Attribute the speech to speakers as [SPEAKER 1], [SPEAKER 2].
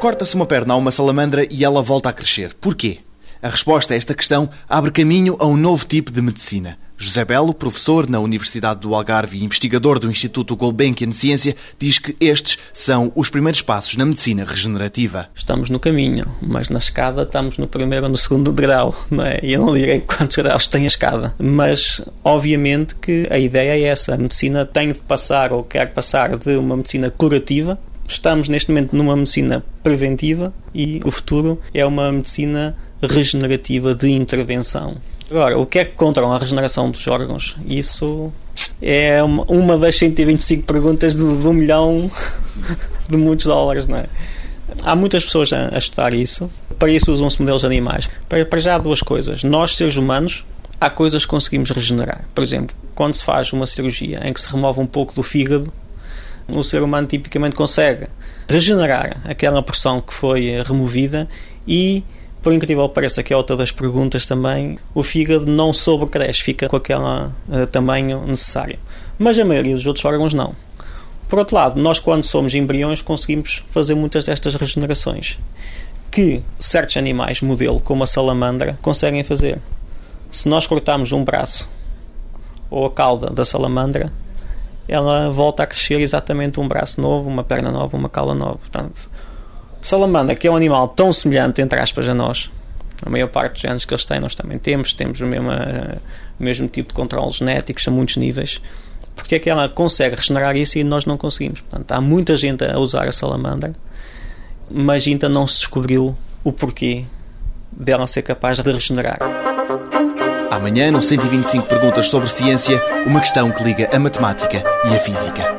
[SPEAKER 1] Corta-se uma perna a uma salamandra e ela volta a crescer. Porquê? A resposta a esta questão abre caminho a um novo tipo de medicina. José Belo, professor na Universidade do Algarve e investigador do Instituto Gulbenkian Ciência, diz que estes são os primeiros passos na medicina regenerativa.
[SPEAKER 2] Estamos no caminho, mas na escada estamos no primeiro ou no segundo degrau, não é? Eu não direi quantos graus tem a escada, mas obviamente que a ideia é essa. A medicina tem de passar ou quer passar de uma medicina curativa Estamos neste momento numa medicina preventiva e o futuro é uma medicina regenerativa de intervenção. Agora, o que é que controla a regeneração dos órgãos? Isso é uma das 125 perguntas de, de um milhão de muitos dólares, não é? Há muitas pessoas a, a estudar isso. Para isso usam-se modelos animais. Para, para já duas coisas. Nós, seres humanos, há coisas que conseguimos regenerar. Por exemplo, quando se faz uma cirurgia em que se remove um pouco do fígado, o ser humano tipicamente consegue regenerar aquela porção que foi removida e, por incrível que pareça, que é outra das perguntas também, o fígado não sobrecresce, fica com aquele uh, tamanho necessário. Mas a maioria dos outros órgãos não. Por outro lado, nós quando somos embriões conseguimos fazer muitas destas regenerações que certos animais, modelo como a salamandra, conseguem fazer. Se nós cortarmos um braço ou a cauda da salamandra, ela volta a crescer exatamente um braço novo, uma perna nova, uma cauda nova. Portanto, salamandra, que é um animal tão semelhante, entre aspas, a nós, a maior parte dos genes que eles têm, nós também temos, temos o mesmo, o mesmo tipo de controles genéticos a muitos níveis. Porque é que ela consegue regenerar isso e nós não conseguimos? Portanto, há muita gente a usar a salamandra, mas ainda não se descobriu o porquê dela ser capaz de regenerar.
[SPEAKER 1] Amanhã, no 125 Perguntas sobre Ciência, uma questão que liga a matemática e a física.